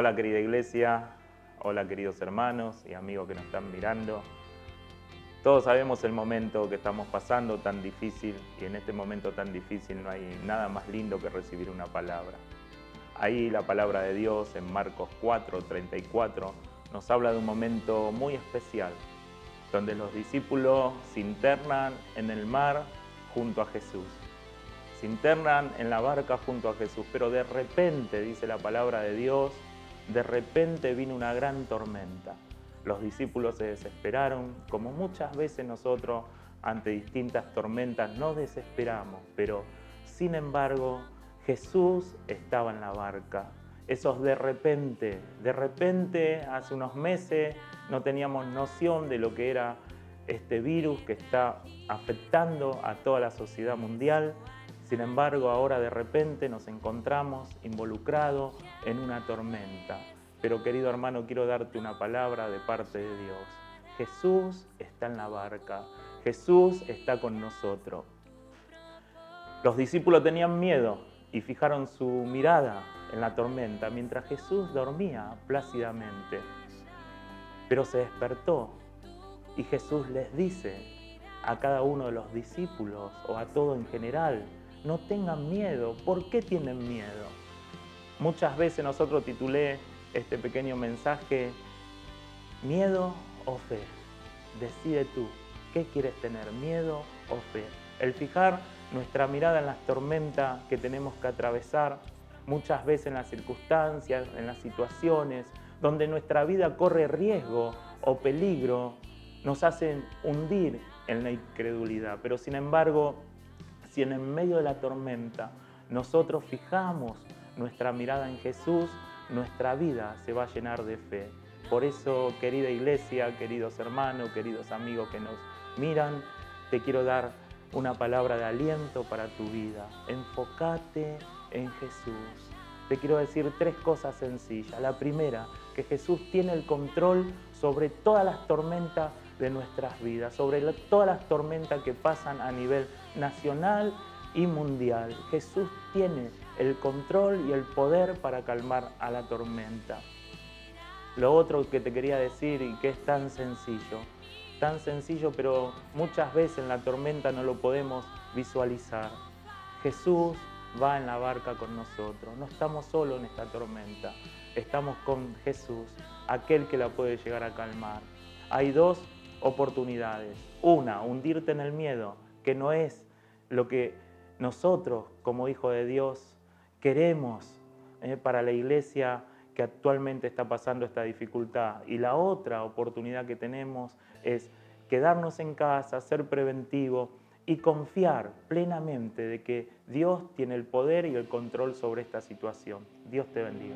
Hola querida iglesia, hola queridos hermanos y amigos que nos están mirando. Todos sabemos el momento que estamos pasando tan difícil y en este momento tan difícil no hay nada más lindo que recibir una palabra. Ahí la palabra de Dios en Marcos 4, 34 nos habla de un momento muy especial, donde los discípulos se internan en el mar junto a Jesús. Se internan en la barca junto a Jesús, pero de repente, dice la palabra de Dios, de repente vino una gran tormenta. Los discípulos se desesperaron, como muchas veces nosotros ante distintas tormentas no desesperamos, pero sin embargo Jesús estaba en la barca. Esos de repente, de repente hace unos meses no teníamos noción de lo que era este virus que está afectando a toda la sociedad mundial. Sin embargo, ahora de repente nos encontramos involucrados en una tormenta. Pero querido hermano, quiero darte una palabra de parte de Dios. Jesús está en la barca. Jesús está con nosotros. Los discípulos tenían miedo y fijaron su mirada en la tormenta mientras Jesús dormía plácidamente. Pero se despertó y Jesús les dice a cada uno de los discípulos o a todo en general, no tengan miedo. ¿Por qué tienen miedo? Muchas veces nosotros titulé este pequeño mensaje, miedo o fe. Decide tú, ¿qué quieres tener? ¿Miedo o fe? El fijar nuestra mirada en las tormentas que tenemos que atravesar, muchas veces en las circunstancias, en las situaciones, donde nuestra vida corre riesgo o peligro, nos hacen hundir en la incredulidad. Pero sin embargo, si en medio de la tormenta nosotros fijamos nuestra mirada en Jesús, nuestra vida se va a llenar de fe. Por eso, querida iglesia, queridos hermanos, queridos amigos que nos miran, te quiero dar una palabra de aliento para tu vida. Enfócate en Jesús. Te quiero decir tres cosas sencillas. La primera, que Jesús tiene el control sobre todas las tormentas de nuestras vidas, sobre todas las tormentas que pasan a nivel nacional y mundial. Jesús tiene el control y el poder para calmar a la tormenta. Lo otro que te quería decir y que es tan sencillo, tan sencillo, pero muchas veces en la tormenta no lo podemos visualizar. Jesús va en la barca con nosotros, no estamos solos en esta tormenta, estamos con Jesús, aquel que la puede llegar a calmar. Hay dos oportunidades. Una, hundirte en el miedo, que no es lo que nosotros como hijos de Dios queremos eh, para la iglesia que actualmente está pasando esta dificultad. Y la otra oportunidad que tenemos es quedarnos en casa, ser preventivo y confiar plenamente de que Dios tiene el poder y el control sobre esta situación. Dios te bendiga.